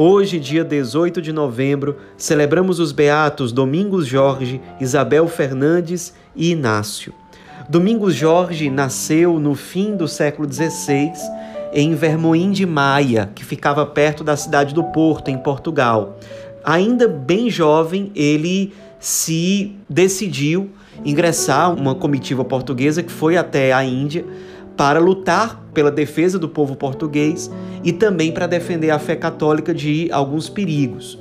Hoje, dia 18 de novembro, celebramos os beatos Domingos Jorge, Isabel Fernandes e Inácio. Domingos Jorge nasceu no fim do século XVI em Vermoim de Maia, que ficava perto da cidade do Porto, em Portugal. Ainda bem jovem, ele se decidiu ingressar uma comitiva portuguesa que foi até a Índia para lutar pela defesa do povo português e também para defender a fé católica de alguns perigos.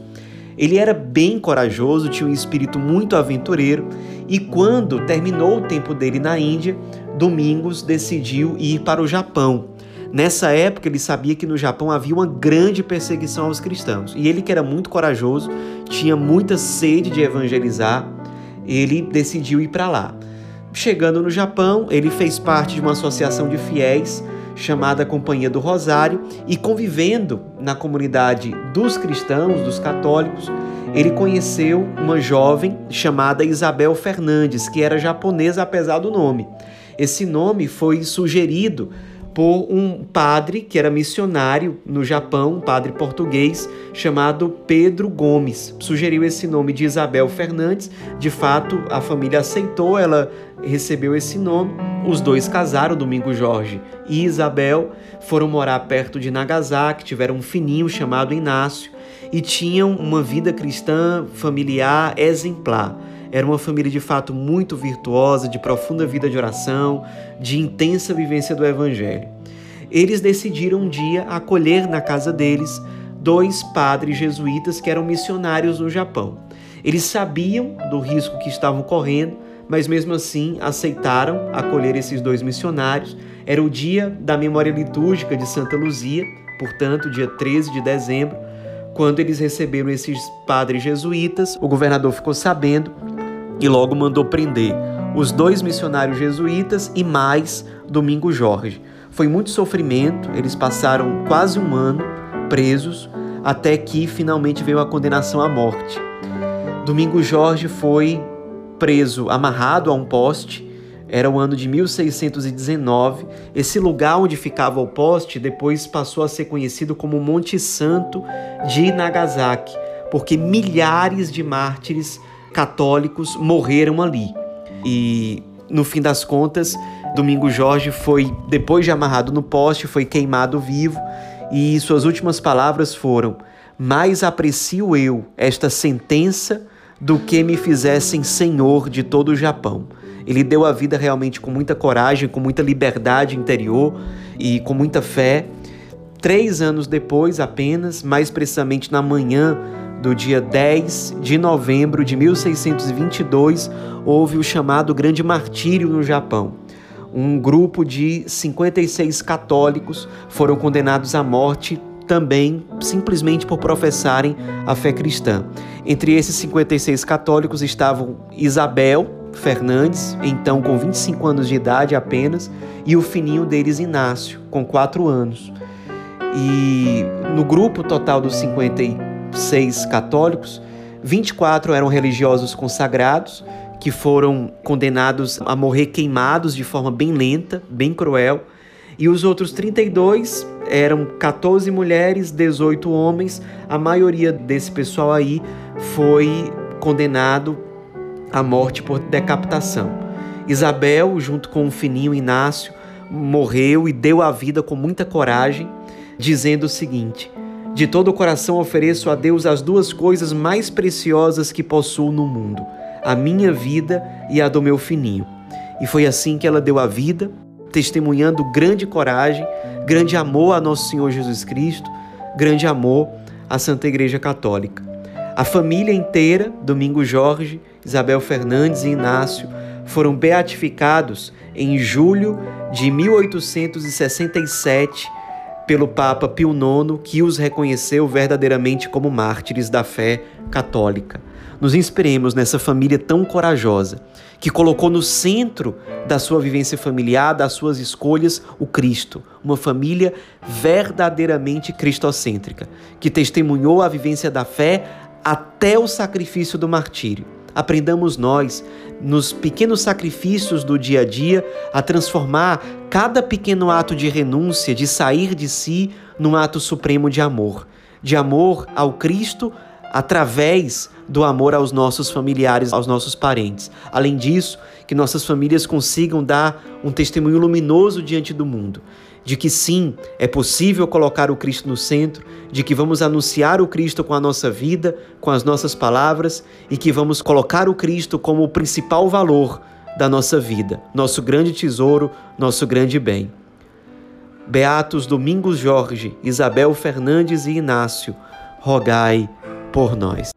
Ele era bem corajoso, tinha um espírito muito aventureiro e quando terminou o tempo dele na Índia, Domingos decidiu ir para o Japão. Nessa época, ele sabia que no Japão havia uma grande perseguição aos cristãos. E ele, que era muito corajoso, tinha muita sede de evangelizar, ele decidiu ir para lá. Chegando no Japão, ele fez parte de uma associação de fiéis chamada Companhia do Rosário e convivendo na comunidade dos cristãos, dos católicos, ele conheceu uma jovem chamada Isabel Fernandes, que era japonesa apesar do nome. Esse nome foi sugerido por um padre que era missionário no Japão, um padre português chamado Pedro Gomes. Sugeriu esse nome de Isabel Fernandes. De fato, a família aceitou, ela recebeu esse nome. Os dois casaram, Domingo Jorge e Isabel, foram morar perto de Nagasaki, tiveram um fininho chamado Inácio e tinham uma vida cristã familiar exemplar. Era uma família de fato muito virtuosa, de profunda vida de oração, de intensa vivência do Evangelho. Eles decidiram um dia acolher na casa deles dois padres jesuítas que eram missionários no Japão. Eles sabiam do risco que estavam correndo, mas mesmo assim aceitaram acolher esses dois missionários. Era o dia da memória litúrgica de Santa Luzia, portanto, dia 13 de dezembro, quando eles receberam esses padres jesuítas. O governador ficou sabendo e logo mandou prender os dois missionários jesuítas e mais Domingo Jorge. Foi muito sofrimento, eles passaram quase um ano presos até que finalmente veio a condenação à morte. Domingo Jorge foi preso, amarrado a um poste. Era o ano de 1619. Esse lugar onde ficava o poste depois passou a ser conhecido como Monte Santo de Nagasaki, porque milhares de mártires católicos morreram ali. E no fim das contas, Domingo Jorge foi, depois de amarrado no poste, foi queimado vivo e suas últimas palavras foram: Mais aprecio eu esta sentença do que me fizessem senhor de todo o Japão. Ele deu a vida realmente com muita coragem, com muita liberdade interior e com muita fé. Três anos depois, apenas, mais precisamente na manhã do dia 10 de novembro de 1622, houve o chamado Grande Martírio no Japão. Um grupo de 56 católicos foram condenados à morte também simplesmente por professarem a fé cristã. Entre esses 56 católicos estavam Isabel Fernandes, então com 25 anos de idade apenas, e o fininho deles Inácio, com 4 anos. E no grupo total dos 56 seis católicos, 24 eram religiosos consagrados, que foram condenados a morrer queimados de forma bem lenta, bem cruel, e os outros 32 eram 14 mulheres, 18 homens. A maioria desse pessoal aí foi condenado à morte por decapitação. Isabel, junto com o fininho Inácio, morreu e deu a vida com muita coragem, dizendo o seguinte: de todo o coração ofereço a Deus as duas coisas mais preciosas que possuo no mundo: a minha vida e a do meu fininho. E foi assim que ela deu a vida, testemunhando grande coragem, grande amor a nosso Senhor Jesus Cristo, grande amor à Santa Igreja Católica. A família inteira, Domingo Jorge, Isabel Fernandes e Inácio, foram beatificados em julho de 1867 pelo Papa Pio IX, que os reconheceu verdadeiramente como mártires da fé católica. nos inspiremos nessa família tão corajosa, que colocou no centro da sua vivência familiar, das suas escolhas, o Cristo. Uma família verdadeiramente cristocêntrica, que testemunhou a vivência da fé até o sacrifício do martírio. Aprendamos nós, nos pequenos sacrifícios do dia a dia, a transformar cada pequeno ato de renúncia, de sair de si, num ato supremo de amor. De amor ao Cristo através do amor aos nossos familiares, aos nossos parentes. Além disso, que nossas famílias consigam dar um testemunho luminoso diante do mundo, de que sim, é possível colocar o Cristo no centro, de que vamos anunciar o Cristo com a nossa vida, com as nossas palavras e que vamos colocar o Cristo como o principal valor da nossa vida, nosso grande tesouro, nosso grande bem. Beatos Domingos Jorge, Isabel Fernandes e Inácio, rogai por nós.